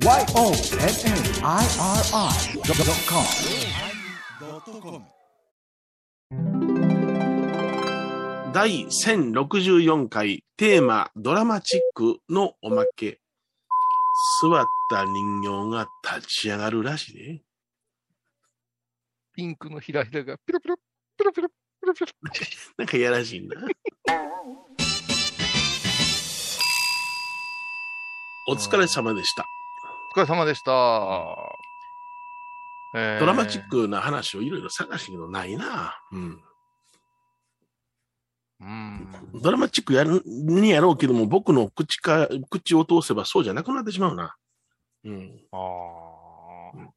YONNIRI.com 第1064回テーマドラマチックのおまけ。座った人形が立ち上がるらしいね。ピンクのひらひらがピロピロ、ピロピロ、ピロピロ。なんかいやらしいな。お疲れ様でした。お疲れ様でした。えードラマチックな話をいろいろ探したけどないな。うん。うん。ドラマチックやるにやろうけども、僕の口か、口を通せばそうじゃなくなってしまうな。うん。ああ。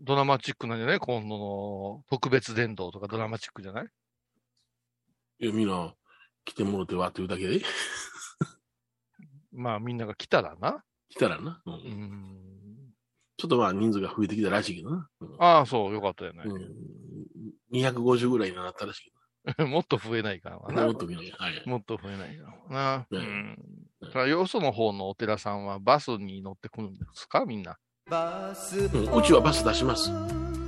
ドラマチックなんじゃない？今度の特別伝道とかドラマチックじゃない？いや、みんな来てもろてわっていうだけで まあみんなが来たらな。来たらな。うんうん。ちょっとまあ人数が増えてきたらしいけどな。うんああ、そう、よかったよね。うん、250ぐらいになったらしい もっと増えないか。な。もっと見ない。はい。もっと増えないからな。ううんよその方のお寺さんはバスに乗ってくるんですか？みんな。うん、うちはバス出します。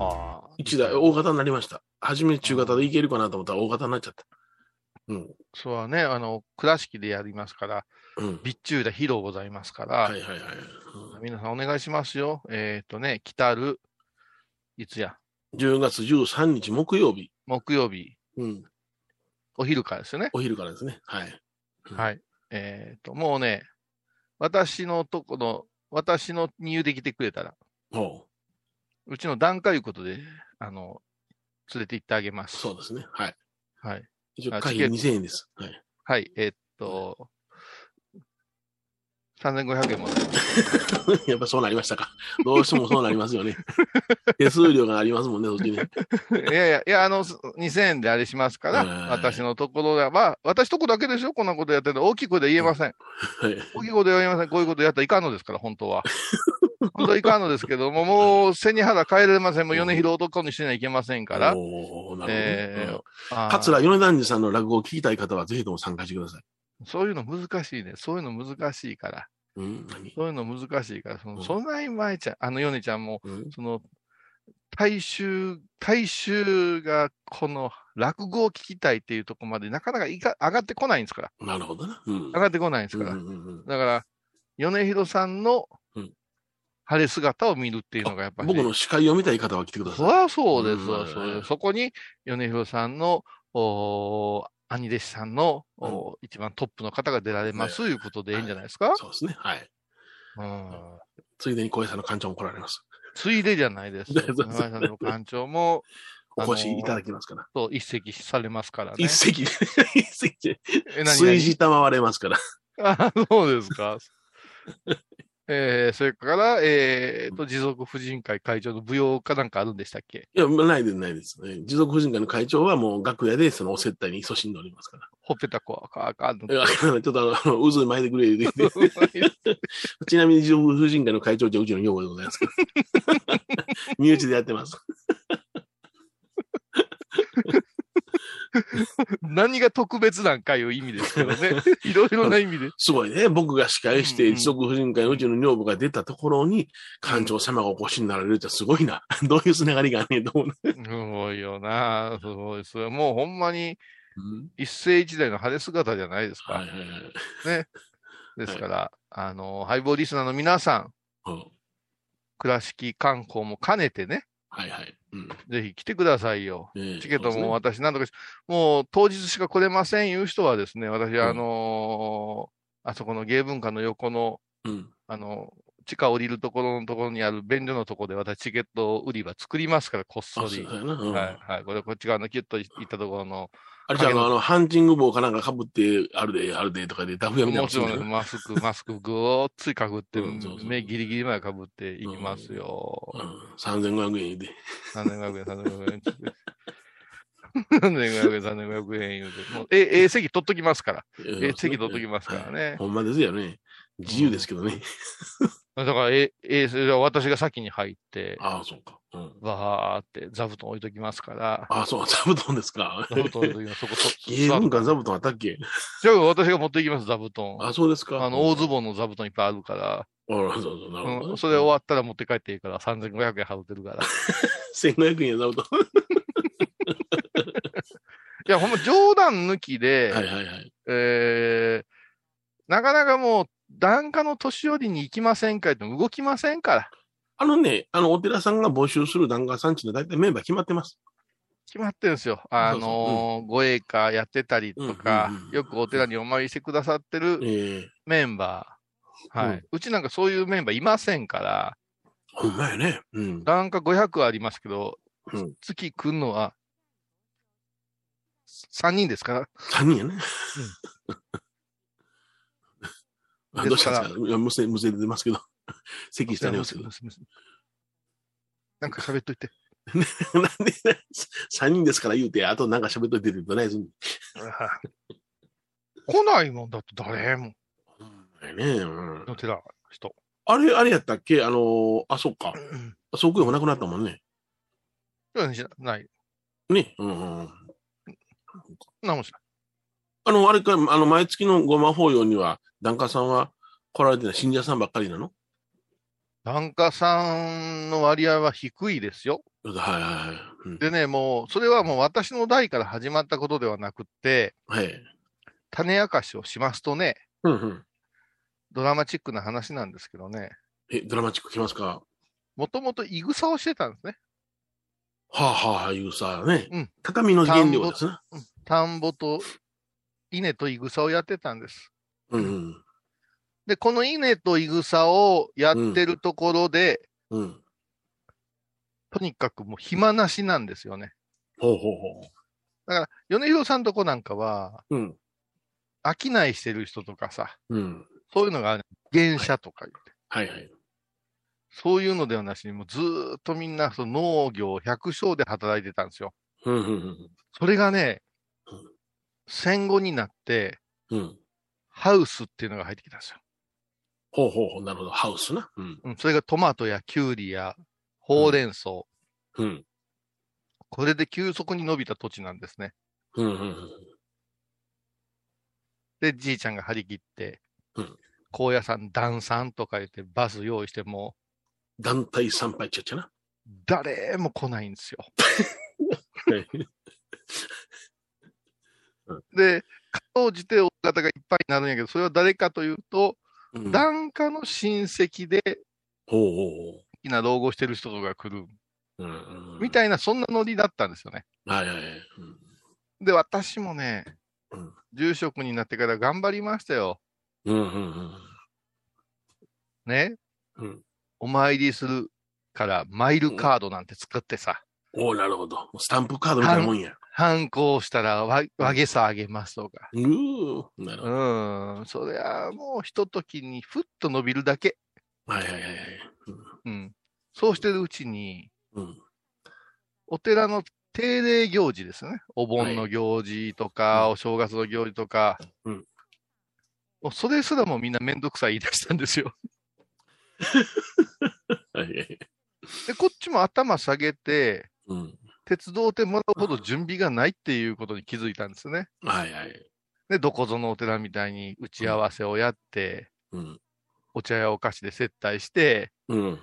ああ。一台大型になりました。初め中型で行けるかなと思ったら大型になっちゃった。うん。そうはね、あの、倉敷でやりますから、うん。備中で披露ございますから、はいはいはい。皆さんお願いしますよ。えっ、とね、来たる、いつや、うん、10月13日木曜日。木曜日、うん。お昼からですよね。お昼からですね。はい。うんはい。えっ、と、もうね、私のとこの、私の入で来てくれたら、ほうちの段階いうことで、あの、連れて行ってあげまう。す。そうですね。はい。はい。一応、会費チケ2000円です。はい。はい。えっ、と、3500円も。やっぱそうなりましたか。どうしてもそうなりますよね。手数料がありますもんね、そっちね。いやいや、いや、あの、2000円であれしますから、はい私のところでは、まあ、私とこだけですよ、こんなことやってるの。大きい声で言えません。はい。大きい声で言えません。こういうことやったらいかんのですから、本当は。本当はいかんのですけども、もう背に腹変えられません。もう米広男にしてはいけませんから。おーなるほどね。えー桂米團次さんの落語を聞きたい方はぜひとも参加してください。そういうの難しいね。そういうの難しいから。うん、何？そういうの難しいから。その、うんそんなに前ちゃん、あの米ちゃんも、うんその、大衆、大衆がこの落語を聞きたいっていうところまでなかなかいか上がってこないんですから。なるほどな。うん。上がってこないんですから。うんうんうんだから、米広さんのうん晴れ姿を見るっていうのがやっぱり、僕の司会を見たい方は来てください。そりゃそうですわ、うんそうですそこに、米広さんの、おー兄弟子さんの、おー一番トップの方が出られます、ということでいいんじゃないですか、そうですね。はい。うん、ついでに小江さんの館長も来られます。ついでじゃないです。そうそうそう長井さんの館長も、お越しいただきますから。と一席されますからね。一席で、一席で、え何数字賜れますから。あ、そうですか。えー、それから、えー、と、持続婦人会会長の舞踊かなんかあるんでしたっけ？いや、ないです、ないです。ね持続婦人会の会長はもう楽屋でそのお接待に勤しんでおりますから。ほっぺたこう、あかんのちょっとあの、渦巻いてくれ言うて ちなみに持続婦人会の会長じゃうちの女房でございますから。身内でやってます。何が特別なんかいう意味ですけどね。いろいろな意味で。すごいね。僕が司会して、うんうん持続婦人会のうちの女房が出たところに、館長様がお越しになられるってすごいな。どういうつながりがねんと思うね。すごいよな。すごい。それはもうほんまにうん一世一代の晴れ姿じゃないですか。はいはいはい。ね。ですから、あの、ハイボーリスナーの皆さん、うん倉敷観光も兼ねてね、はいはい。うん。ぜひ来てくださいよ。ねチケットも私なんとかし、もう当日しか来れませんいう人はですね、私、ん。あのーあそこの芸文化の横の、あの、地下降りるところのところにある便所のところで私チケット売り場作りますから、こっそり。そうん。はい、はい。これ、こっち側のキュッといったところの、あれじゃあ、あの、ハンチング帽かなんか被って、あるで、あるでとかで、ダフ屋みたいなもちろん、ね。マスク、マスク、ごーっついかぶって、うんそうそう目ギリギリまでかぶっていきますよ。うん。3500円で。3500円、3500円っつって。3500円、3500円言うて。もう、え、ええ席取っときますから。ええ席取っときますからね。ほんまですよね。自由ですけどね。だから、え、え、それは私が先に入って、ああ、そうか。うん。わーって座布団置いときますから、ああ、そう、座布団ですか。座布団置いときます。そこ、そゲーム館座布団あったっけ？じゃあ私が持っていきます、座布団。あ、そうですか。あの、大ズン。ボンの座布団いっぱいあるから、あそうそう、なるほどね。うん、それ終わったら持って帰っていいから、3500円払ってるから。1500円や座布団。いや、ほんま冗談抜きで、はいはいはい。えー、なかなかもう、檀家の年寄りに行きませんか動きませんから。あのね、あの、お寺さんが募集する檀家さんちの大体メンバー決まってます。決まってるんですよ。あのー護衛歌やってたりとか、うんうんうんよくお寺にお参りしてくださってるええメンバー。はい。ううんちなんかそういうメンバーいませんから、ほんまやね。うん。檀家500ありますけど、うん月来るのは3人ですから。3人やね。あどうしたんですか？いや無線、無線で出ますけど。席してありますけど。なんか喋っといて。なんで、3人ですから言うて、あとなんか喋っといてってどないすんの来ないもんだって誰も。ね。うんの寺の人。あれ、あれやったっけ？あのーあ、そっか。うんあそこでもなくなったもんね。うんない。ね。うんうんうん。なんもしない。あの、あれか、あの、毎月のごま法要には、檀家さんは来られてない信者さんばっかりなの？檀家さんの割合は低いですよ。はいはいはい。うんでね、もう、それはもう私の代から始まったことではなくって、はい。種明かしをしますとね、うんうん。ドラマチックな話なんですけどね、え、ドラマチック来ますか？もともといぐさをしてたんですね。はあはあ、いうさ、ね。うん高みの原料ですね。田んぼと稲といぐさをやってたんです。うんうん。で、この稲といぐさをやってるところで、うん。とにかくもう暇なしなんですよね。ほうほうほだから、米広さんとこなんかは、う。うん。商いしてる人とかさ、うん。そういうのが原社とか言って、はいはい。そういうのではなしに、もうずーっとみんなその農業百姓で働いてたんですよ。それがねうん、戦後になって、うん。うん。ハウスっていうのが入ってきたんですよ。ほうほうほう。なるほど。ハウスな。うん。うん、それがトマトやキュウリやほうれん草、うん。これで急速に伸びた土地なんですね。うんうんうん。で、じいちゃんが張り切って、うん高野山、段山とか言ってバス用意しても、団体参拝っちゃっちゃな。誰も来ないんですよ。はいで、かろうじて大方がいっぱいになるんやけど、それは誰かというと、うん檀家の親戚でほうほう好きな老後してる人とか来る、ほう。うんうんみたいな、そんなノリだったんですよね。はいはいはい。で、私もねうん、住職になってから頑張りましたよ。うんうんうんね？うんお参りするから、マイルカードなんて作ってさ、おおなるほど。スタンプカードみたいなもんや。反抗したらわ、和げさあげますとか。うーなるほど。うん。そりゃ、もう、ひとときにふっと伸びるだけ。はいはいはいはい。うん。そうしてるうちに、うん。お寺の定例行事ですね。お盆の行事とか、はいお正月の行事とか。うんもうそれすらもみんなめんどくさい言い出したんですよ。はい。で、こっちも頭下げて、うん。手伝ってもらうほど準備がないっていうことに気づいたんですね。はいはい。で、どこぞのお寺みたいに打ち合わせをやって、うん。お茶やお菓子で接待して、うん。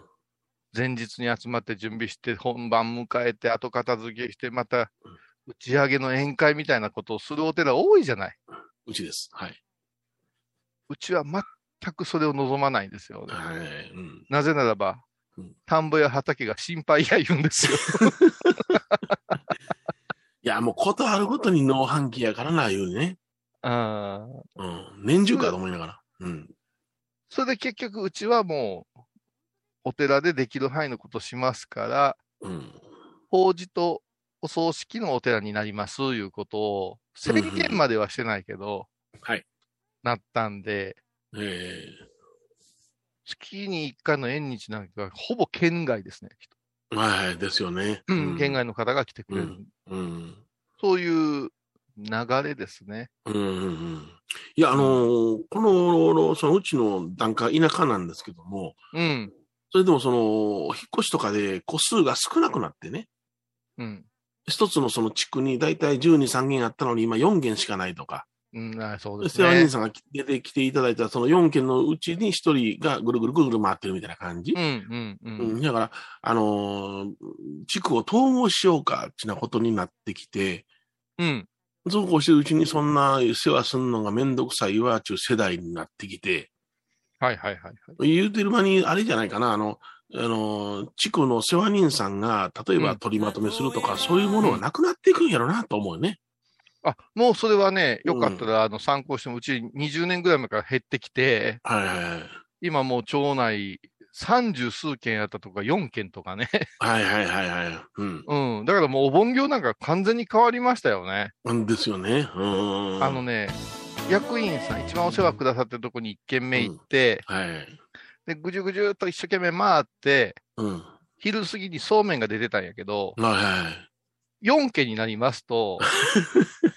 前日に集まって準備して、本番迎えて、後片付けして、また打ち上げの宴会みたいなことをするお寺多いじゃない？うちです。はい。うちは全くそれを望まないんですよね。はい。うん。なぜならばうん、田んぼや畑が心配や言うんですよ。いや、もうことあるごとに農飯器やからな、言うね。あーうん。年中かと思いながら。うん。それで結局、うちはもう、お寺でできる範囲のことしますから、うん。法事とお葬式のお寺になります、いうことを、宣言まではしてないけど、はい。なったんで、え月に1回の縁日なんか、ほぼ県外ですね。えはいはい。ですよね。うん、県外の方が来てくれる。うん。そういう流れですね。うんうんうん。いや、あのーこの、そのうちの段階、田舎なんですけども、うん。それでもその、引っ越しとかで個数が少なくなってね、うん。一つのその地区に大体12、3軒あったのに今4軒しかないとか、うん、あそうでですね。世話人さんが出てきていただいたその4軒のうちに1人がぐるぐるぐるぐる回ってるみたいな感じう。ん、うん、う。うんん、だから、あのー地区を統合しようか、ってなことになってきて、うん。そうこうしてるうちにそんな世話すんのがめんどくさいわ、ちゅう世代になってきて、はいはいはいはい。言うてる間に、あれじゃないかな、あの、あの、地区の世話人さんが、例えばうん取りまとめするとか、そういうものがなくなっていくんやろな、と思うよね。あ、もうそれはね、よかったら、あの、参考しても、うち20年ぐらい前から減ってきて、はいはいはい。今もう町内30数件やったとか4件とかね。はいはいはいはい。うん。うん。だからもうお盆業なんか完全に変わりましたよね。なんですよね。うん。あのね、役員さん、一番お世話くださってるとこに1軒目行って、はい。で、ぐじゅぐじゅっと一生懸命回って、うん。はい昼過ぎにそうめんが出てたんやけど、はい。4件になりますと、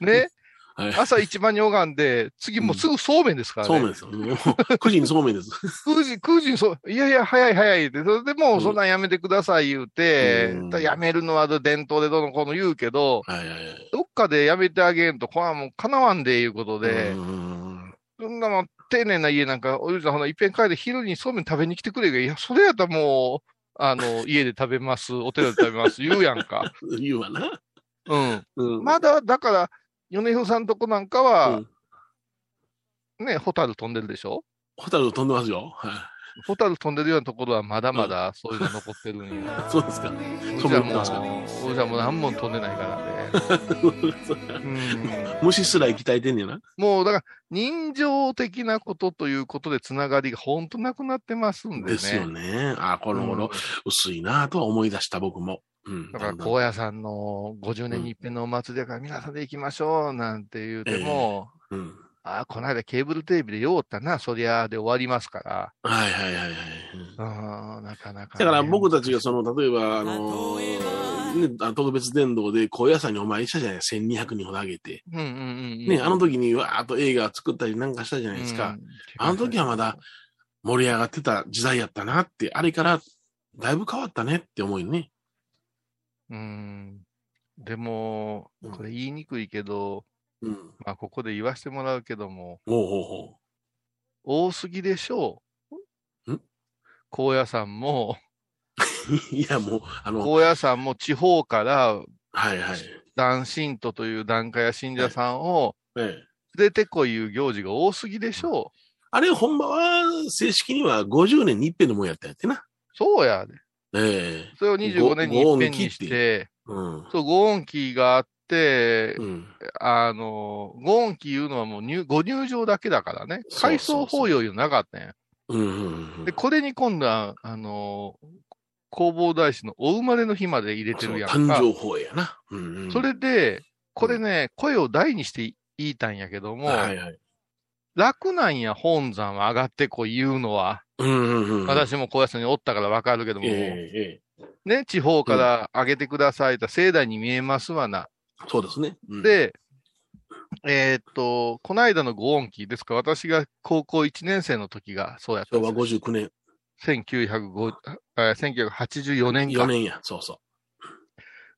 ね、はい。朝一番に拝んで、次もうすぐそうめんですからね。そうめんですよ。もう9時にそうめんです。9時、9時にそう、いやいや、早い早いって、それでもうそんなんやめてください言うて、うんだやめるのは伝統でどうのこうの言うけど、はいはいはい。どっかでやめてあげんと、これはもう叶わんでいうことで、うんそんなの丁寧な家なんか、おじいさんほな、いっぺん帰って昼にそうめん食べに来てくれが、いや、それやったらもう、あの、家で食べます、お寺で食べます、言うやんか。言うわな。うん。うん。まだ、だから、米広さんとこなんかは、ね、ホタル飛んでるでしょ？ホタル飛んでますよ。はホタル飛んでるようなところはまだまだそういうの残ってるんや。い。そうですか。うそうちはも思ってますかう、うちはもう何も飛んでないからね。うん、虫すら鍛えてんねやな。もうだから、人情的なことということでつながりが本当なくなってますんでね。ですよね。あこの頃、薄いなとは思い出した僕も。うん。だから、高野山の50年に一遍のお祭りだから皆さんで行きましょうなんて言うても、うん。ああ、この間ケーブルテレビでようったな、そりゃあで終わりますから。はいはいはいはい。うんああ、なかなか、だから僕たちがその、例えば、あのーね、あ特別伝道で高野山にお参りしたじゃないですか。1200人ほどあげて。うんうんうんうん。ね、あの時にわーっと映画作ったりなんかしたじゃないですか。うんあの時はまだ盛り上がってた時代やったなって、あれからだいぶ変わったねって思うよね。うん。でもうん、これ言いにくいけど、うん。まあ、ここで言わせてもらうけども、ほうほうほ多すぎでしょう。ん？高野山も、う。いや、もう、あの、高野山も地方からはいはい。男信徒という檀家や信者さんをええ、連れてこいいう行事が多すぎでしょう。あれ、本場は正式には50年に一遍のもんやったんやってな。そうやで。ええそれを25年に一遍にして、うん。そう、ご恩期があって、うん。あの、ご恩期いうのはもう入、ご入場だけだからね。改装法要いうのなかったんや。うんうんうん。で、これに今度は、あの、弘法大師のお生まれの日まで入れてるやんか。誕生法やな。うんうん。それで、これね、声を大にして言いたんやけども、はいはい。楽なんや、本山は上がってこい言うのは。うんうんうん。私も高野山におったからわかるけども、ええええね、地方から上げてくださいと、盛大に見えますわな。そうですね。うん、で、えーっと、この間のご恩期ですか、私が高校1年生の時がそうやったん昭和ですよ。59年、1905えー1984年か4。年や。そうそ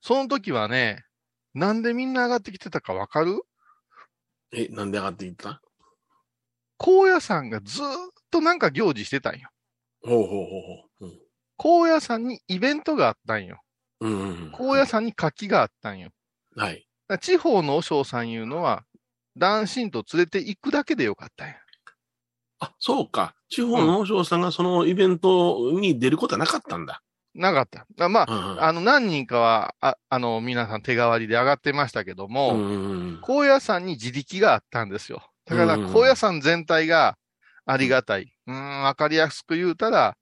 その時はね、なんでみんな上がってきてたかわかる？う。え、なんで上がっていった？高野山がずーっとなんか行事してたんよ。ほうほうほうほう。高野山にイベントがあったんよ。うん。うんうん。高野山に活気があったんよ。はい。地方の和尚さんいうのは、男信と連れて行くだけでよかったんや。あ、そうか。地方の和尚さんがそのイベントに出ることはなかったんだ。なかった。あまあ、うんうんあの、何人かは、ああの、皆さん手代わりで上がってましたけども、うんうんうん高野山に自力があったんですよ。だから、高野山全体がありがたい。うーん、わかりやすく言うたら、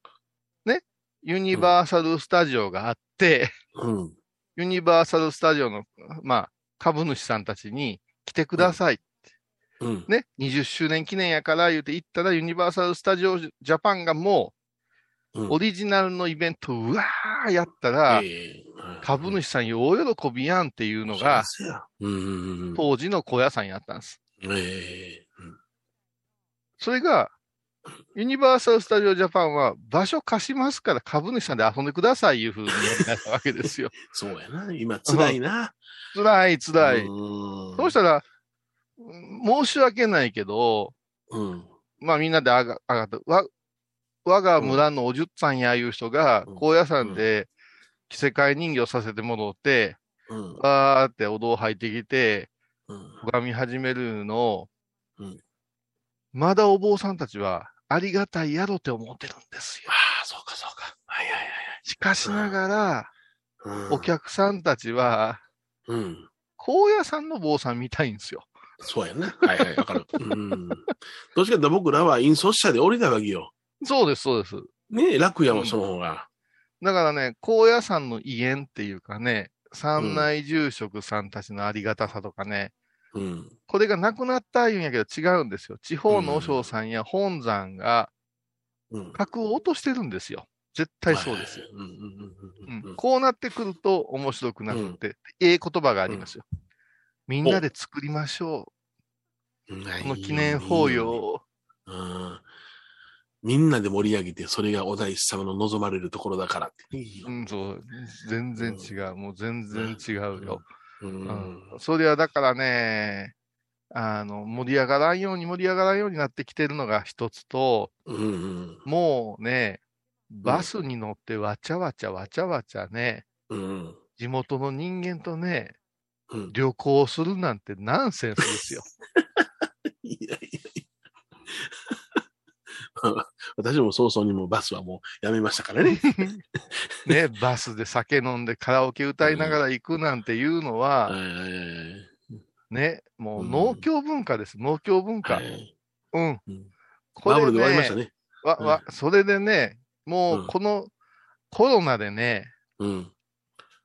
ね、ユニバーサル・スタジオがあって、うん。ユニバーサル・スタジオの、まあ、株主さんたちに来てください。うん。ね、20周年記念やから言うて行ったら、ユニバーサル・スタジオ・ジャパンがもうオリジナルのイベントをうわーやったら、ええ株主さん大喜びやんっていうのが。当時の高野山やったんです。ええうんそれが、ユニバーサル・スタジオ・ジャパンは場所貸しますから株主さんで遊んでくださいいうふうにやりなったわけですよ。そうやな。今、辛いな。辛い辛い。うんそうしたら、うん申し訳ないけど、うん。まあみんなで上が上がった。わ、我が村のおじゅっさんやいう人が、うん高野山で着せ替え人形させてもろって、うん。わーってお堂入ってきて、うん。拝み始めるのを、うんまだお坊さんたちはありがたいやろって思ってるんですよあ。あ、そうか、そうか。はいはいしかしながら、はいはい。お客さんたちは、うん。うん。高野山の坊さん見たいんですよ。そうやな。はいはい、わかる。うん。どっちかというと僕らは引率者で降りたわけよ。そうです、そうです。ねえ、楽やもん、その方が。だからね、高野山の威厳っていうかね、山内住職さんたちのありがたさとかね、うん。これがなくなった言うんやけど違うんですよ。地方の和尚さんや本山がうん。格を落としてるんですよ。絶対そうですよ。こうなってくると面白くなくて、ええ言葉がありますよ。みんなで作りましょうん。う。この記念法要を。うん。みんなで盛り上げて、それがお大師様の望まれるところだからって。うん、そう。全然違う。もう全然違うよ。ううんん。それはだからね、あの、盛り上がらんように盛り上がらんようになってきてるのが一つと、うんうん。もうね、バスに乗ってわちゃわちゃわちゃわちゃね、うん。地元の人間とね、うん。旅行するなんてナンセンスですよ。いやいやいや。私も早々にもうバスはもうやめましたからね。ね、バスで酒飲んでカラオケ歌いながら行くなんていうのは、ね、もううん農協文化です、農協文化。はい。うん。うんこれバブルで終わりましたね、ね。わ、わ、それでね、もううんこのコロナでね、うん。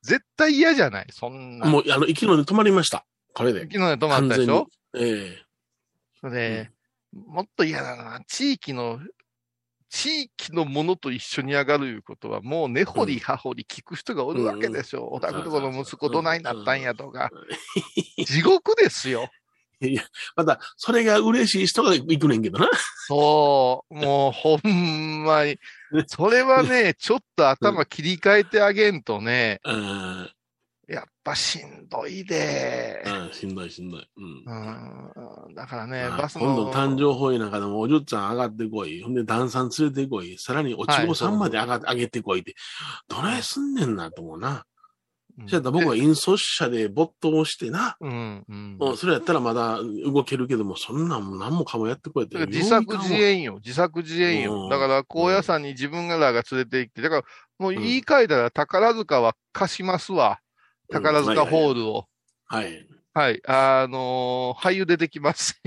絶対嫌じゃない？そんな。もう、あの、生きので止まりました。これで。昨日で止まったでしょ？ええそれで、もっと嫌だな。地域の、地域のものと一緒に上がるいうことは、もう根掘り葉掘り聞く人がおるわけでしょ。お宅とこの息子どないなったんやとか。地獄ですよ。いや、また、それが嬉しい人が行くねんけどな。そう、もうほんまに。それはね、ちょっと頭切り替えてあげんとね、うん。やっぱしんどいで。うん、しんどいしんどい。うん。うん、だからね、あバスの。今度誕生法医なんかでもおじゅっちゃん上がってこい。ほんで、旦さん連れてこい。さらにおちごさんまで上が、上げてこいって。どないすんねんなと思うな。うんじゃあ僕は引率者で没頭してな。うん、うん。うん、それやったらまだ動けるけども、そんなんも何もかもやってこいって。自作自演よ。自作自演よ。うんだから、高野山に自分らが連れて行って、だから、もう言い換えたら宝塚は貸しますわ。宝塚ホールを。はい。はい。あのー俳優出てきます。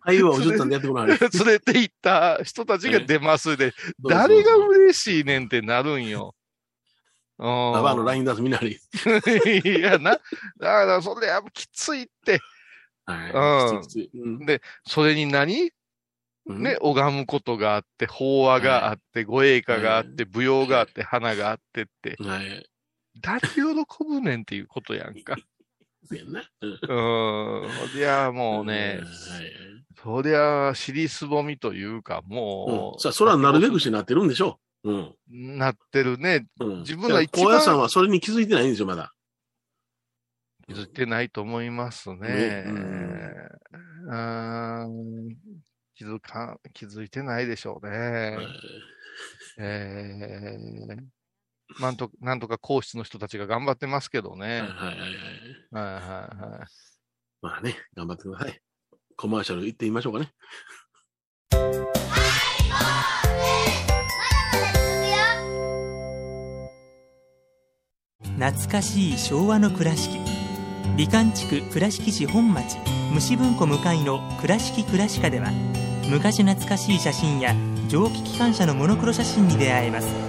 はい、はおじゅっちゃんでやってこない。連れて行った人たちが出ますで、誰が嬉しいねんってなるんよ。うん。ババアのラインダンスみんなに。いやな。だから、それやっぱきついって。はい。うんきついきついうんで、それに何？うんね、拝むことがあって、法話があって、護衛歌があって、舞踊があって、花があってって、はい。誰喜ぶねんっていうことやんか。そうやん。そりゃもうね、はいそりゃ尻すぼみというか、もう、うんさあ、それはなるべくしてなってるんでしょう。うん。なってるね。うん。自分が一番高野山はそれに気づいてないんですよ、まだ。気づいてないと思いますね。ねうーん気づか、気づいてないでしょうね。はいえーなんと、なんとか皇室の人たちが頑張ってますけどね。はいはいはいはい。はいはいはい。まあね、頑張ってください。コマーシャル行ってみましょうかね。懐かしい昭和の倉敷美観地区倉敷市本町虫文庫向かいの「倉敷倉歯科」では昔懐かしい写真や蒸気機関車のモノクロ写真に出会えます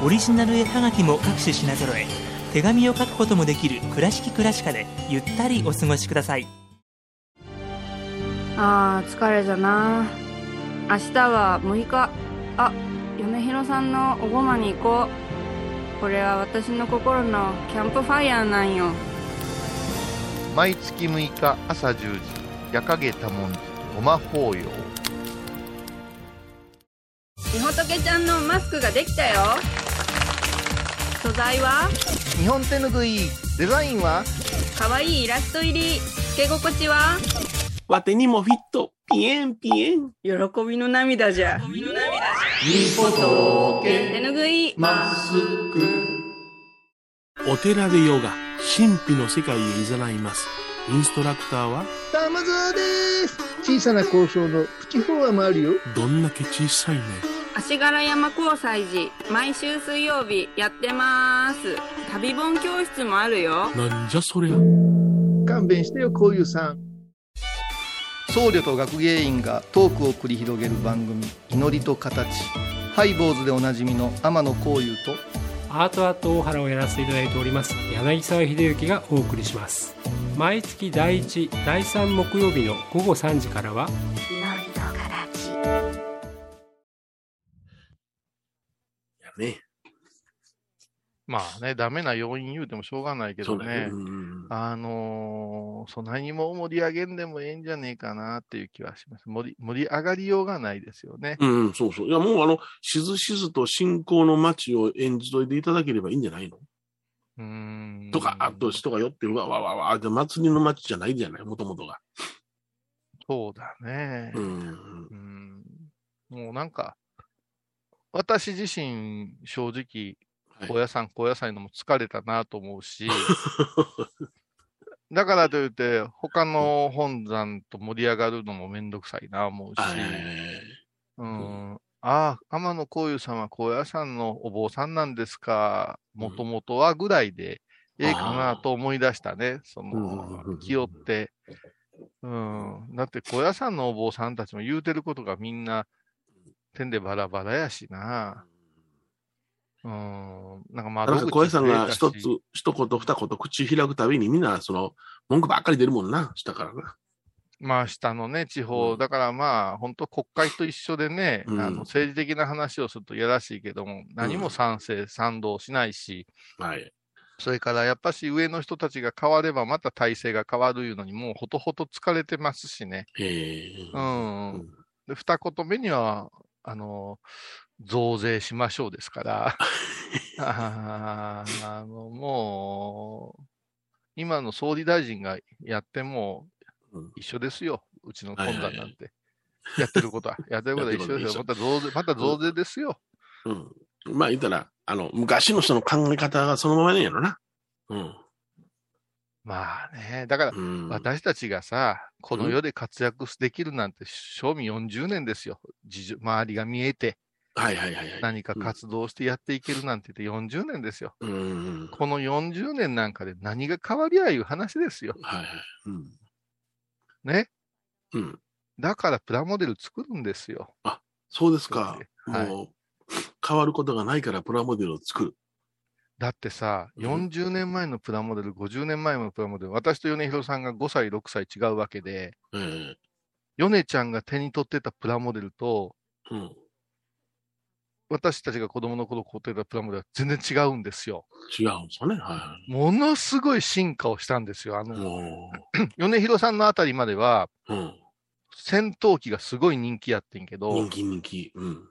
オリジナル絵はがきも各種品揃え。手紙を書くこともできる「倉敷倉歯科」でゆったりお過ごしください。あー疲れじゃな。明日は6日。あ嫁ひろさんのおごまに行こう。これは私の心のキャンプファイヤーなんよ。毎月6日朝10時、夜影多文字、ごま法要。みほとけちゃんのマスクができたよ素材は？日本手ぬぐい、デザインは？かわいいイラスト入り。つけ心地は？わてにもフィット。ピエンピエン。喜びの涙じゃ。みほと手ぬぐい。マスク。お寺でヨガ、神秘の世界へ誘います。インストラクターは、玉沢です。小さな交渉のプチフォアもあるよ。どんだけ小さいね。足柄山交際時毎週水曜日やってます。旅本教室もあるよ。なんじゃそりゃ。勘弁してよこういうさん。僧侶と学芸員がトークを繰り広げる番組「祈りと形」ハイボーズでおなじみの天野幸雄とアートアート大原をやらせていただいております柳沢秀幸がお送りします。毎月第1第3木曜日の午後3時からはやね。まあね、ダメな要因言うてもしょうがないけどねあのーそんなにも盛り上げんでもええんじゃねえかなっていう気はします。盛り盛り上がりようがないですよね。うん、うんそうそう。いや、もうあの、しずしずと信仰の街を演じといていただければいいんじゃないの？うーん。とか、あと人が寄って、うわわわわ、で祭りの街じゃないじゃない、もともとが。そうだね。うん。うんもうなんか、私自身、正直、はい。高野山、高野山のも疲れたなと思うし、だからといって、他の本山と盛り上がるのもめんどくさいな思うし、はいうん、ああ、天野幸雄さんは高野山のお坊さんなんですか、もともとはぐらいで、ええかなと思い出したね、その、ん。気負って。うん。だって、高野山のお坊さんたちも言うてることがみんな、点でバラバラやしな。うん。なんか窓口なんか小江さんが一つ一言二言口開くたびにみんな、その、文句ばっかり出るもんな、下からな。まあ、下のね、地方、うんだからまあ、本当国会と一緒でね、うんあの政治的な話をするといやらしいけども、何も賛成、賛同しないし、はい。それからやっぱし上の人たちが変わればまた体制が変わるいうのにもうほとほと疲れてますしね。ええうん。で、二言目には、あの、増税しましょうですから、あの、もう、今の総理大臣がやってもうん一緒ですよ。うちのはいはい懇談なんて。やってることは。やってることは一緒ですよ。また増税、また増税ですよ。うん。まあ言ったら、あの、昔の人の考え方がそのままねやろな。うん。まあね。だから、うん。私たちがさ、この世で活躍できるなんて、賞味40年ですよ。周りが見えて、はいはいはいはい。何か活動してやっていけるなんて言って40年ですよ。うん。この40年なんかで何が変わりゃいう話ですよ。はいはい。うん。ね？うん。だからプラモデル作るんですよ。そうですか。はいもう、変わることがないからプラモデルを作る。だってさ、うん40年前のプラモデル、50年前のプラモデル、私と米広さんが5歳、6歳違うわけで、ええ米ちゃんが手に取ってたプラモデルと、うん。私たちが子供の頃買ってたプラモデルは全然違うんですよ。違うんですよね。はものすごい進化をしたんですよ。あい。の、も 米広さんのあたりまでは、う、うん。戦闘機がすごい人気やってんけど人、気人気。うん。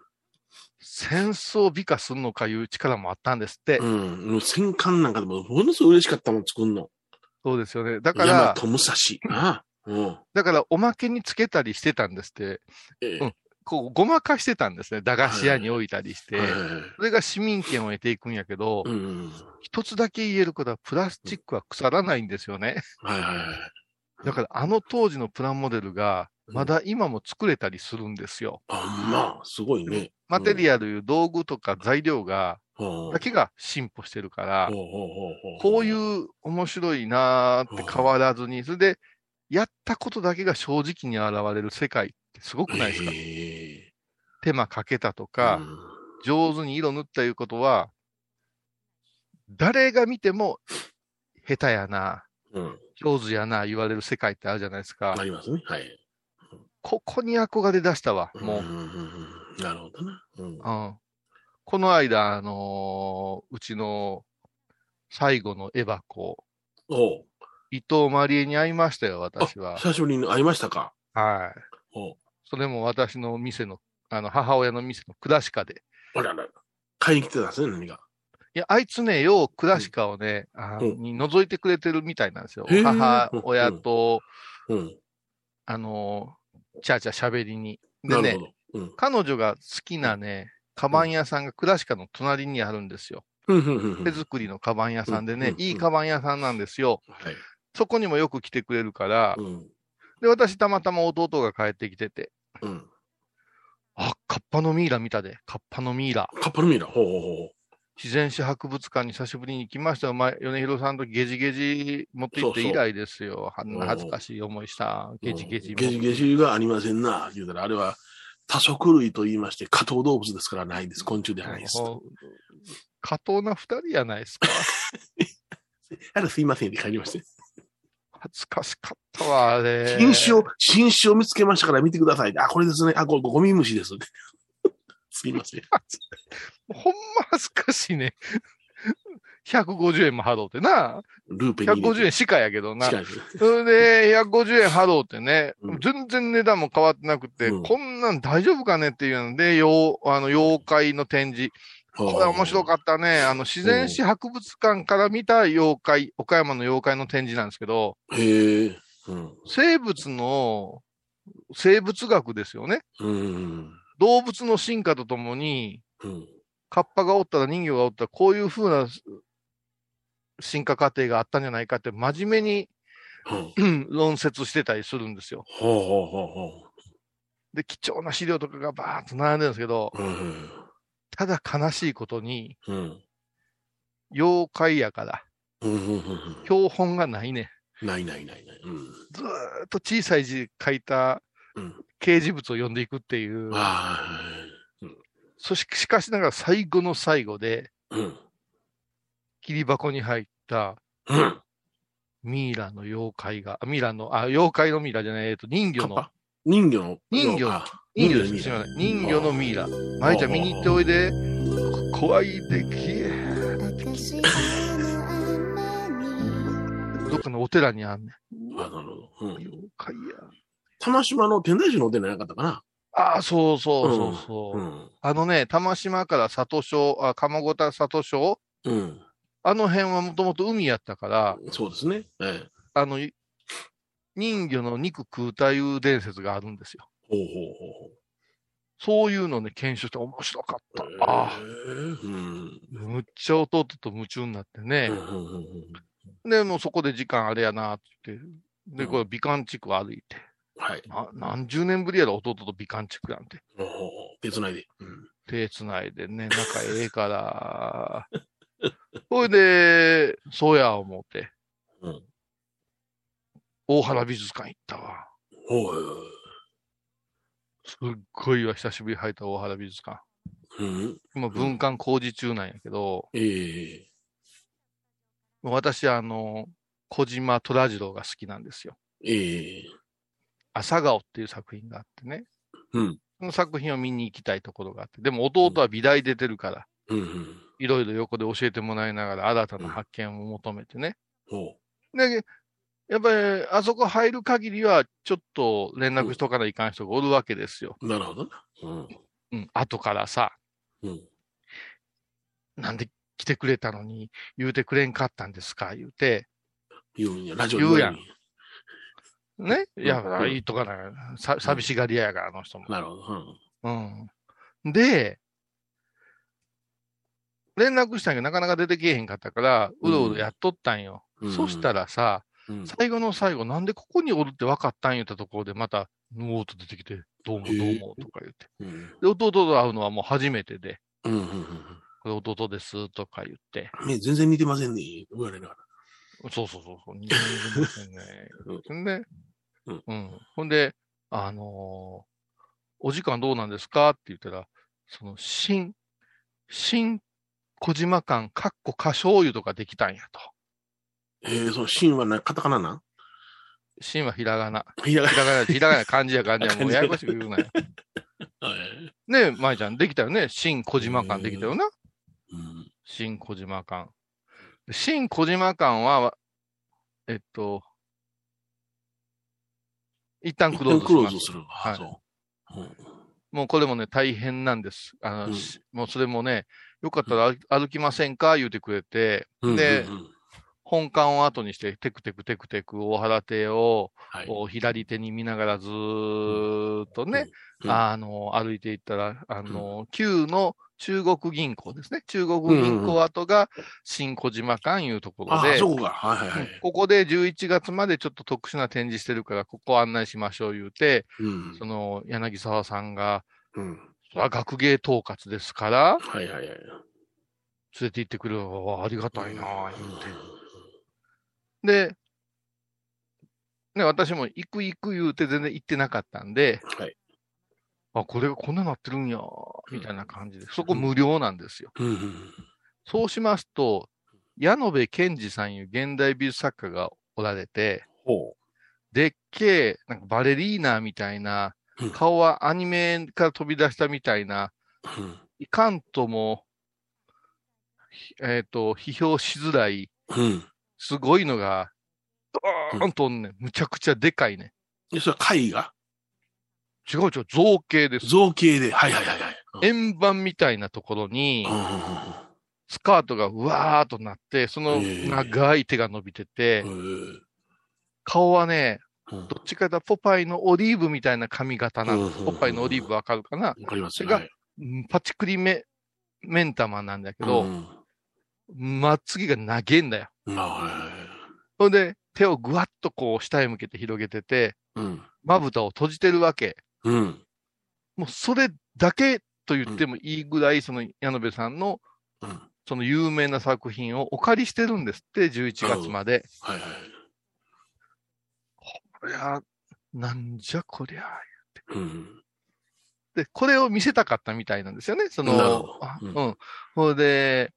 戦争美化すんのかいう力もあったんですって。うん。もう戦艦なんかでも、ものすごい嬉しかったもん作るの。そうですよね。だか大ら、和武蔵。ああ。うん。だからおまけにつけたりしてたんですって。ええうんこう、ごまかしてたんですね。駄菓子屋に置いたりして。はいそれが市民権を得ていくんやけど、うんうん。一つだけ言えることは、プラスチックは腐らないんですよね。はいはいはい。だから、あの当時のプラモデルが、まだ今も作れたりするんですよ。あ、まあ、すごいね。マテリアルいう道具とか材料が、だけが進歩してるからこういう面白いなーって変わらずに、それで、やったことだけが正直に現れる世界ってすごくないですか、ええ手間かけたとか、上手に色塗ったいうことは、誰が見ても、下手やな、うん。うん。上手やな、言われる世界ってあるじゃないですかあ。りますね。はい。ここに憧れ出したわ、もう。んんんうんなるほどな。うん。うん。この間、あのーうちの最後のエバコ、おう。伊藤マリエに会いましたよ、私は。久しぶりに会いましたかはい。おそれも私の店の、あの、母親の店のクラシカで。あらら。買いに来てたんですね、何が？いや、あいつね、ようクラシカをね、あうんに覗いてくれてるみたいなんですよ。母親と、うん。あの、ちゃちゃ喋りに。でね。うん。彼女が好きなね、カバン屋さんがクラシカの隣にあるんですよ。手作りのカバン屋さんでねうん、いいカバン屋さんなんですよ。はい。そこにもよく来てくれるからう、ん。で、私たまたま弟が帰ってきてて、うん。あ、カッパのミイラ見たで、カッパのミイラ。カッパのミイラ。ほうほうほ自然史博物館に久しぶりに行きましたよ。前、米広さんとゲジゲジ持って行って以来ですよ。あんな恥ずかしい思いした。う。ゲジゲジゲジゲジがありませんな。言うたら、あれは多食類と言いまして、下等動物ですからないです。昆虫ではないです。もう過当な二人やないですか。あれすいませんって帰りまして。恥ずかしかったわ、あれ。新種を、新種を見つけましたから見てください。あ、これですね。あ、これゴミ虫です。すいません。ほんま恥ずかしいね。150円も払うてな。ルーペに入れて。150円しかやけどな。それで、150円払うってね、うん全然値段も変わってなくて、うんこんなん大丈夫かねっていうので、妖あの妖怪の展示。これ面白かったね。あの、自然史博物館から見た妖怪、岡山の妖怪の展示なんですけど、た。へえ。うん。生物の、生物学ですよね。うん。動物の進化とともに、うん。カッパがおったら人魚がおったら、こういう風な進化過程があったんじゃないかって、真面目にうんうん 論説してたりするんですよ。ほうほうほうほで、貴重な資料とかがバーッと並んでるんですけど、う。うん。ただ悲しいことに、うん。妖怪やから。標本がないね。ないないないない。うん。ずーっと小さい字で書いたうん。掲示物を読んでいくっていう。あそし、しかしながら最後の最後で、あ。うん。切り箱に入ったうん。ミイラの妖怪が、あミイラの、あ、妖怪のミイラじゃない、えっと、人魚の、人魚の。人魚あ人魚です。すみません。人魚のミイラ。まいちゃん見に行っておいで。こ怖いできどっかのお寺にあんねん。あ、なるほど。うん。妖怪や。玉島の天台寺のお寺なかったかな。ああ、そうそうそうそう。うん。あのね、玉島から里庄、あ、鴨ごた里庄？うん。あの辺はもともと海やったから、そうですね。ええ。あの、い人魚の肉食うたいう伝説があるんですよ。ほうほうほうほう。そういうのね、検証して面白かった。ああ、うん。むっちゃ弟と夢中になってねで、もうそこで時間あれやなって言って。で、うんこれ美観地区歩いて。はい。な何十年ぶりやろ、弟と美観地区なんて。ほうほうほう手繋いで。うん。手繋いでね、仲ええから。ほいで、そうや思って。うん大原美術館行ったわ。ほう。すっごいわ、久しぶりに入った大原美術館。うん。今、文館工事中なんやけど、ええ。私、あの、小島虎次郎が好きなんですよ。ええ。朝顔っていう作品があってね。うん。その作品を見に行きたいところがあって。でも弟は美大出てるから、うんうん。いろいろ横で教えてもらいながら新たな発見を求めてね。ほで、やっぱり、あそこ入る限りは、ちょっと連絡しとかないかん人がおるわけですよ。う。なるほどな。うん。うん。後からさ、うん。なんで来てくれたのに言うてくれんかったんですか言うて、言うんや。ラジオ言うやんにね。いや、うんいいとかな、さ寂しがり屋やから、あの人も。なるほど。うん。うん。で、連絡したんやけど、なかなか出てけえへんかったから、うろうろやっとったんよ。うんそしたらさ、うん。最後の最後、なんでここにおるって分かったん言ったところで、また、ぬおーっと出てきて、どうもどうもとか言って。うん。で、弟と会うのはもう初めてで、うん。うん。うんこれ弟ですとか言って。ね、全然似てませんね。言われながそうそうそうそう、似てませんね。うんんで、うんうん。ほんで、あのーお時間どうなんですかって言ったら、その、新、新小島館、かっこ歌唱湯とかできたんやと。ら。ええ、そのシーンはな、カタカナなん？新はひらがな。ひらがな、ひらがな、漢字や漢字や。もうややこしく言うなよ。はいねえ、舞ちゃん、できたよね。新小島館できたよな。うん。新小島館。新小島館は、えっと、一旦クローズクします。ローズする。はい。そう。うん。もうこれもね、大変なんです。あの、うん。しもうそれもね、よかったら歩歩きませんか？言うてくれて、でうんうんうん。本館を後にして、テクテクテクテク大原邸を左手に見ながらずーっとね、うんあの、歩いていったら、あの、旧の中国銀行ですね。中国銀行跡が新小島館いうところあで、そこが。はいはいはい。ここで11月までちょっと特殊な展示してるから、ここ案内しましょう言うて、うんその柳沢さんが、うん。学芸統括ですから、はいはいはい。連れて行ってくれるわありがたいなぁ、言うて。で、ね、私も行く行く言うて全然行ってなかったんで、はい。あ、これがこんななってるんや、みたいな感じで、そこ無料なんですよ。そうしますと、矢野部健二さんいう現代美術作家がおられて、ほでっけえ、なんかバレリーナみたいなうん、顔はアニメから飛び出したみたいな、いかんとも、ひえっ、と、批評しづらい、うん。すごいのが、ドーンとね、むちゃくちゃでかいね。で、それは絵画？違う違う、造形です。造形で。はいはいはいはい。円盤みたいなところにう、んうんスカートがうわーっとなって、そのええ長い手が伸びてて、うんうん顔はね、うんどっちかというとポパイのオリーブみたいな髪型なうんうんうんポパイのオリーブわかるかな？わかりますがパチクリメ、メンタマンなんだけど、うんまっつぎが長えんだよ。ほんで、手をぐわっとこう下へ向けて広げてて、うん。まぶたを閉じてるわけ。うん。もうそれだけと言ってもいいぐらい、その矢野部さんのうん。その有名な作品をお借りしてるんですって、11月まで。はいはい。こりゃ、なんじゃこりゃ。うん。で、これを見せたかったみたいなんですよね。そのど、うあうんで、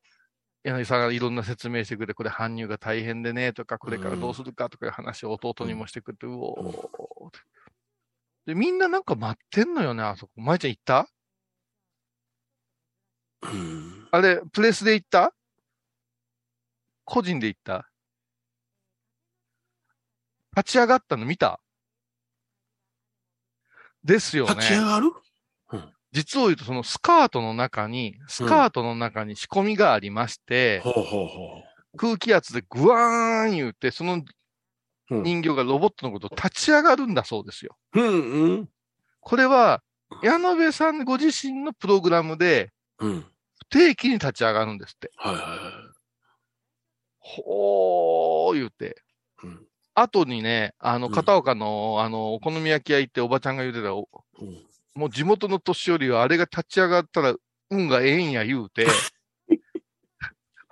柳さんがいろんな説明してくれて、これ搬入が大変でね、とか、これからどうするかとかいう話を弟にもしてくれて、うおーってで、みんななんか待ってんのよね、あそこ。舞ちゃん行った？うん。あれ、プレスで行った？個人で行った？立ち上がったの？見た？ですよね。立ち上がる？実を言うと、そのスカートの中に、スカートの中に仕込みがありまして、ほうほうほ空気圧でグワーン言うて、そのうん人形がロボットのことを立ち上がるんだそうですよ。う。うんうん。ここれは、矢野部さんご自身のプログラムで、うん。不定期に立ち上がるんですって。はいはいはい。ほー言うて。うん。後にね、あの、うん片岡の、あの、お好み焼き屋行っておばちゃんが言うてた、おうんもう地元の年寄りはあれが立ち上がったら運がええんや言うて、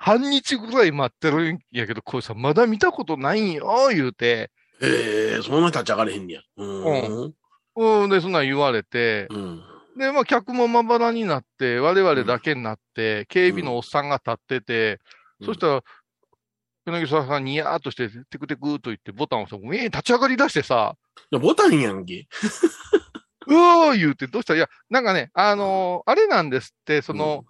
半日ぐらい待ってるんやけど、これさ、まだ見たことないんよ、言うて、ええ、そんな立ち上がれへんねや。うん。うん、で、そんなん言われて、うん。で、まあ、客もまばらになって、我々だけになって、警備のおっさんが立ってて、うんそしたら、柳沢さんにやーっとして、テクテクと言ってボタンを押して、えー、立ち上がり出してさ、いやボタンやんけ。うわー言うて、どうした？いや、なんかね、あのーあれなんですって、その、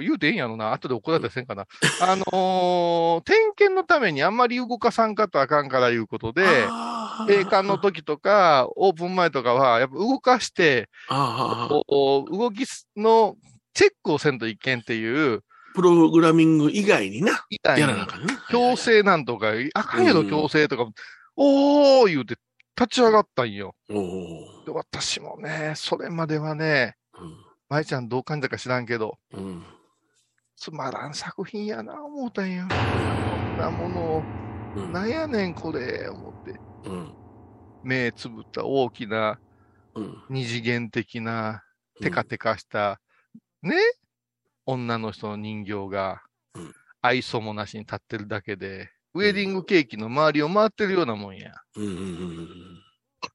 言うてええんやろな、後で怒られたりせんかな。あのー点検のためにあんまり動かさんかとあかんからいうことで、閉館の時とか、オープン前とかは、やっぱ動かして、動きのチェックをせんといけんっていう、プログラミング以外にな。みたいなやらなあ、かんな。強制なんとか、あかんやろ、うん強制とか、おー言うて立ち上がったんよ。で私もね、それまではね、舞ちゃんどう感じたか知らんけど、うん。うん。つまらん作品やな、思うたんよ。こんなものを、うん。なんやねん、これ、思って。うん。目つぶった大きな、うん。二次元的な、テカテカした、ね？女の人の人形がうん、愛想もなしに立ってるだけで、ウェディングケーキの周りを回ってるようなもんや。うん。うん。うん。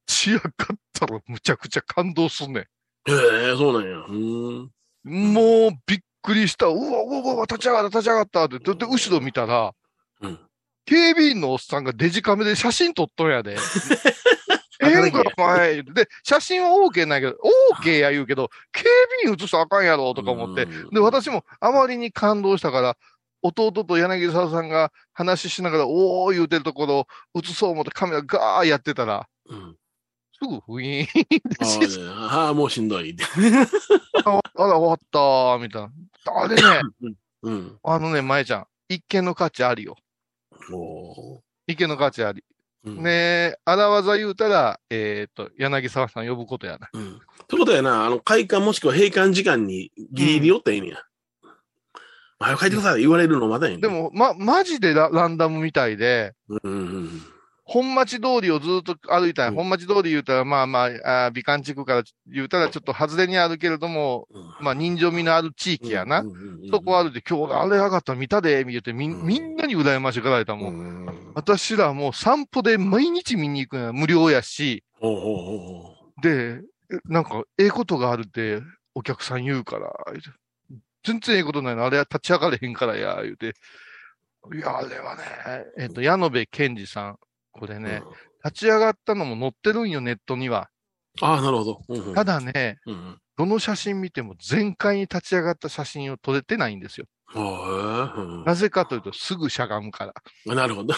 仕上がったらむちゃくちゃ感動すんねへえ、そうなんや。うん。ん。もうびっくりした。うわ、うわ、うわ、立ち上がった、立ち上がったって。で、で後ろ見たら、うん。警備員のおっさんがデジカメで写真撮っとんやで。ええんか、お前。で、写真は OK ないけど、OK や言うけど、警備員映したらあかんやろ、とか思って。うんで、私もあまりに感動したから、弟と柳沢さんが話ししながら、おー言うてるところを映そう思ってカメラガーやってたら、うん。すぐウィーンってああー、もうしんどい。ああら、終わったー、みたいな。あれね、うん。あのね、舞ちゃん、一見の価値ありよ。おー一見の価値あり。うん。ねえ、荒技言うたら、えっ、と、柳沢さん呼ぶことやな。うん。ってことやな、あの、開館もしくは閉館時間にギリギリ寄ったらええねや。早く帰ってください言われるのまだやねんで、も、ま、マジでラランダムみたいで、うんうんうん。本町通りをずっと歩いたら、うん。本町通り言うたら、まあまあ、あー美観地区から言うたらちょっと外れにあるけれども、うん。まあ人情味のある地域やな。そこ歩いて、今日あれ上がった見たで、見てみみんなに羨ましがられたも。うん。ん。私らもう散歩で毎日見に行くのは無料やし、で、なんか、ええことがあるってお客さん言うから、全然ええことないの、あれは立ち上がれへんからや、言うて。いや、あれはね、えっ、と、矢野部健二さん、これう。ね、うん立ち上がったのも載ってるんよ、ネットには。ああ、なるほど。うんうんただね、うんうん。どの写真見ても全開に立ち上がった写真を撮れてないんですよ。ああ、うんなぜかというと、すぐしゃがむから。あなるほど。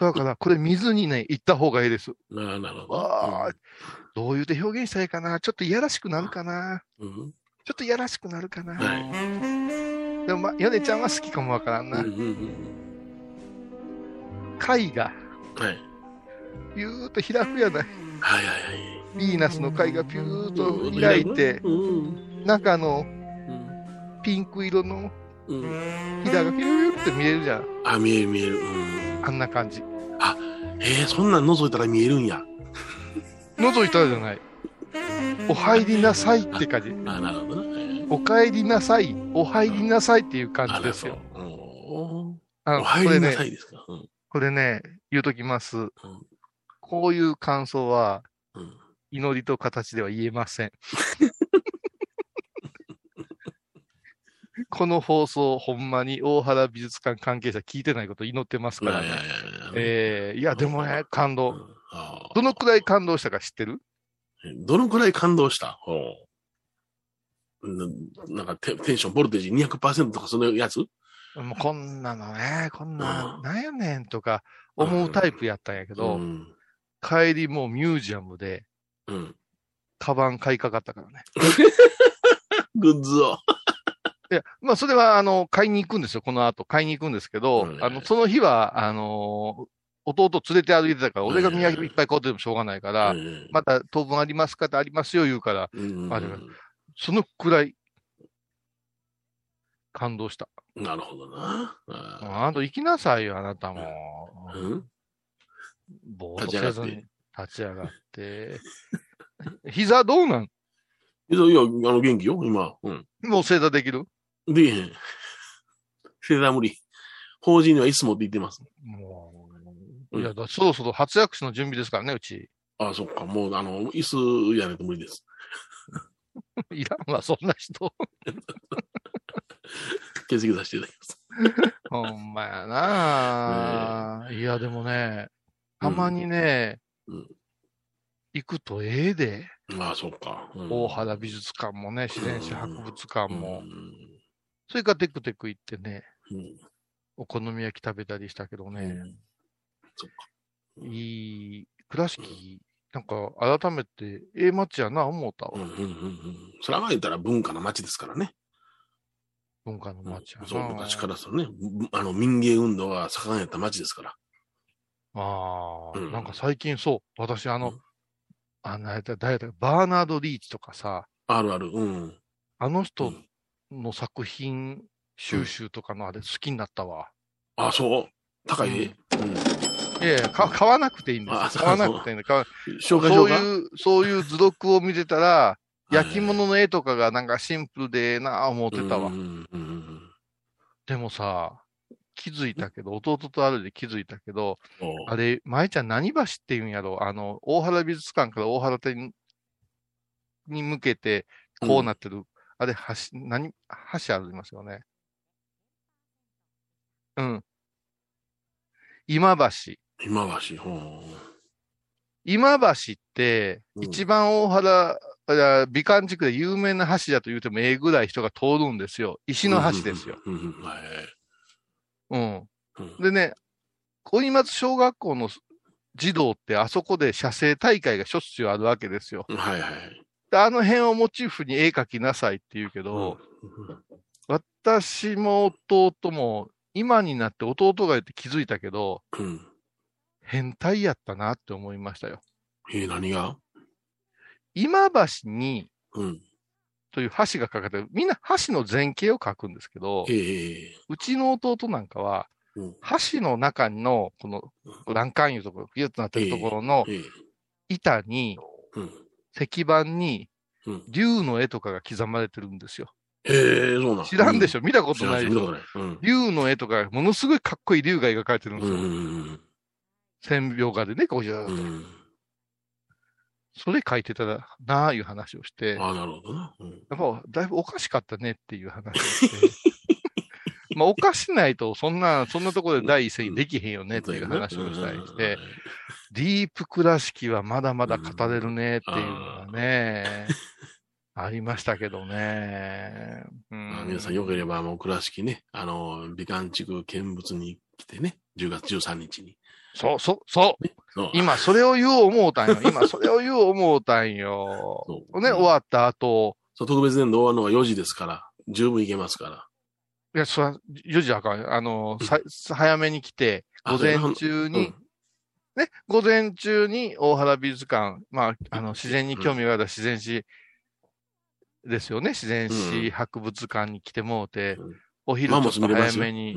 だから、これ見ずにね、行った方がいいです。ななるほど。わあ、どう言うて表現したらいいかな？ちょっといやらしくなるかな？うん。ちょっといやらしくなるかな？はい。でも、ま、ヨネちゃんは好きかもわからんな。うんうんうん貝が、はい。ピューっと開くやない。はいはいはい。ヴィーナスの貝がピューっと開いて、うん。中のうん。ピンク色のうん。ひだがピューって見えるじゃん。あ、見える見える。うん。あんな感じ。えー、そんなん覗いたら見えるんや。覗いたらじゃない。お入りなさいって感じ。あ、なるほどね。お帰りなさい、お入りなさいっていう感じですよ。あ。お入りなさいですか？うん。これね、言うときます。こういう感想は、うん。祈りと形では言えません。この放送、ほんまに大原美術館関係者聞いてないこと祈ってますからね。いやいやいや。えーいや、でもね、感動。うんどのくらい感動したか知ってる？どのくらい感動した？ななんかテテンション、ボルテージ200%とかそのやつ？もうこんなのね、こんな、うんなんやねんとか思うタイプやったんやけど、うん。帰りもうミュージアムで、うん。カバン買いかかったからね。グッズを。いや、まあ、それは、あの、買いに行くんですよ。この後、買いに行くんですけど、うんあの、その日は、あの、弟連れて歩いてたから、俺が土産いっぱい買うてもしょうがないから、うんまた当分ありますかってありますよ、言うから、うんあれそのくらい、感動した。なるほどな。あああと行きなさいよ、あなたも。ーうんぼーっと立ち上がってせずに立ち上がって。膝どうなん？いや、いやあの、元気よ、今。うん。もう正座できる？できへん。セーラー無理。法人にはいつもって言ってます。もう、うんいや、だそろそろ初薬師の準備ですからね、うち。あそっか。もう、あの、椅子やないと無理です。いらんわ、そんな人。欠席させていただきます。ほんまやなあ、いや、でもね、たまにね、うん行くとええで、ああ、そっか。うん大原美術館もね、自然史博物館も、うんそれからテクテク行ってね、うんお好み焼き食べたりしたけどね、うんそっか。いい、倉敷、なんか改めて、ええ街やな、思うたわ。うんうんうんうん。それは言ったら文化の街ですからね。文化の街やな。そう、昔からですよね。ぶあの、民芸運動が盛んやった街ですから。ああ、うんなんか最近そう、私あの、うんあの、誰だ誰だバーナード・リーチとかさ、あるある。うん。あの人うんの作品収集とかのあれ好きになったわ。あ、そう？高い？で。うん。いやいや、か買わなくていいんですよ買わなくていいんだ紹介そうういう、そういう図録を見てたら、い焼き物の絵とかがなんかシンプルでええなあ思ってたわ。うんうんうんうんでもさ、気づいたけど、弟とあるで気づいたけど、あれ、舞ちゃん何橋って言うんやろ？あの、大原美術館から大原店に向けて、こうなってる、あれ、橋、何、橋ありますよね？うん。今橋。今橋。ほう今橋って、うん一番大原、あ美観地区で有名な橋だと言うてもええぐらい人が通るんですよ。石の橋ですよ。。でね、小松小学校の児童ってあそこで写生大会がしょっちゅうあるわけですよ。はいはい。であの辺をモチーフに絵描きなさいって言うけど、私も弟も今になって弟が言って気づいたけど、うん。うん。変態やったなって思いましたよ。えー、何が？今橋に、うん。という橋がかかってる、みんな橋の前景を描くんですけど、ええうちの弟なんかは、うん橋の中の、この欄干いうところ、ギュッとなってるところのええ板に、うん。石板にうん。竜の絵とかが刻まれてるんですよ。へえ、そうなん知らんでしょ？ょ見たことないでしょ？うん。竜の絵とか、ものすごいかっこいい竜が描かれてるんですよ。うんうん線描画でね、こういう、うんうん。それ描いてたらなあいう話をして、やっああ、なるほどな。うん。ぱだいぶおかしかったねっていう話をして、まあおかしないとそんな、そんなところで第一線にできへんよねっていう話をしたりして、ディープ倉敷はまだまだ語れるねっていうのがね、ありましたけどね。うまあん皆さんよければ、もう倉敷ね、あの、美観地区見物に来てね、10月13日に。そう、そう、そう。そう今、それを言おう思うたんよ。今、それを言おう思うたんよ。ね、終わった後、そう特別年度終わるのは4時ですから、十分行けますから。いや、そら、4時あかん。あの、さ早めに来て、あ午前中に、うんね、午前中に大原美術館、まあ、あの、自然に興味がある自然史ですよね。自然史博物館に来てもうて、うんお昼ちょっと。早めに。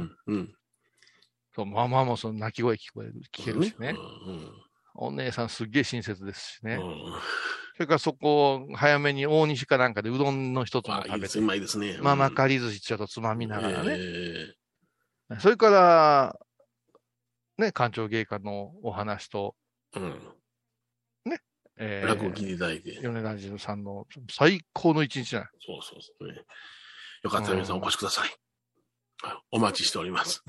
そう、まあまあもその鳴き声聞こえる、聞けるしね。うんお姉さんすっげえ親切ですしね。うんそれからそこ、早めに大西かなんかでうどんの一つも食べてあいいです、う、まいですね。まあまかかり寿司ちょっとつまみながらね。えそれから、ね、館長芸家のお話と、えうん。えー、落語聞いていただいて。米田汁さんの最高の一日じゃない。そうそうそうね。よかったら皆さんお越しください。あお待ちしております。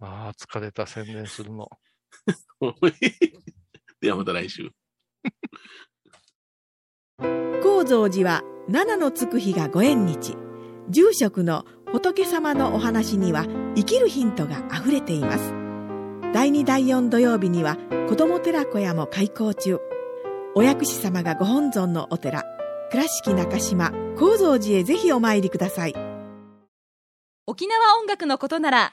ああ、疲れた宣伝するの。ではまた来週。高蔵寺は七のつく日がご縁日。住職の仏様のお話には生きるヒントがあふれています。第2第4土曜日には子ども寺小屋も開校中。お薬師様がご本尊のお寺。倉敷中島・高蔵寺へぜひお参りください。沖縄音楽のことなら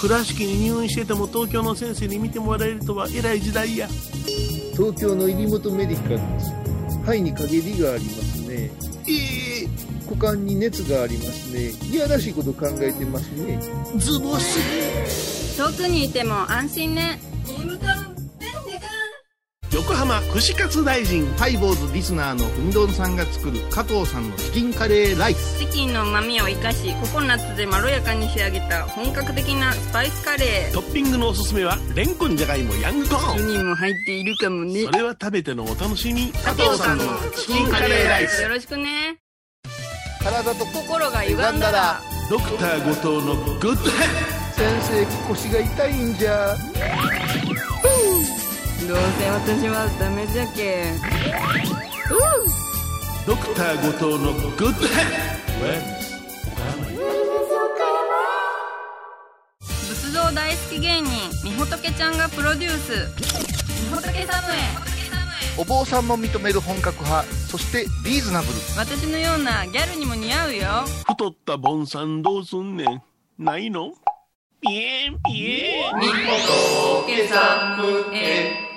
倉敷に入院してても東京の先生に見てもらえるとは偉い時代や。東京の入本メディカルです。肺に陰りがありますね。ええ股間に熱がありますね。いやらしいこと考えてますね。ズボス。遠くにいても安心ね横浜串カツ大臣。ハイボーズリスナーのうみどんさんが作る加藤さんのチキンカレーライス。チキンの旨味を生かしココナッツでまろやかに仕上げた本格的なスパイスカレー。トッピングのおすすめは、レンコンじゃがいもヤングコーン。にも入っているかもね。それは食べてのお楽しみ。加藤さんのチキンカレーライス。よろしくね。体と心が歪んだら。ドクター後藤のグッドヘッ先生腰が痛いんじゃどうせ私はダメじゃけドクター後藤のグッドヘ仏像大好き芸人みほとけちゃんがプロデュース。みほとけサムへお坊さんも認める本格派、そしてリーズナブル。私のようなギャルにも似合うよ。太ったボンさんどうすんねん。ないの？ピエンピエン。みほとけサムへ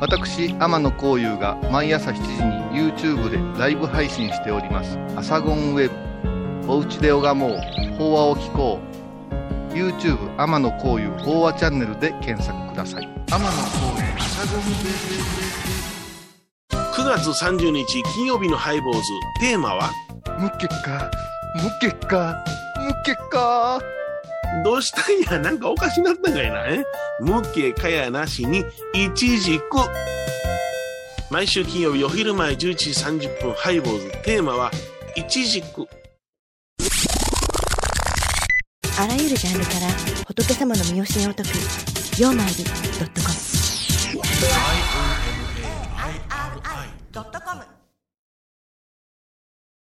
私、天野幸雄が毎朝7時に YouTube でライブ配信しております。アサゴンウェブ。おうちで拝もう。法話を聞こう。YouTube 天野幸雄法話チャンネルで検索ください。天野幸雄アサゴンウェブ。9月30日金曜日のハイボーズ。テーマは？無結果、無結果、無結果。どうしたんや、なんかおかしなったんかいな、え？無形かやなしに、いちじく。毎週金曜日お昼前11時30分、ハイボーズ。テーマは、いちじく。あらゆるジャンルから仏様の見教えを解く、ようまいり .com。i o m a i r i .com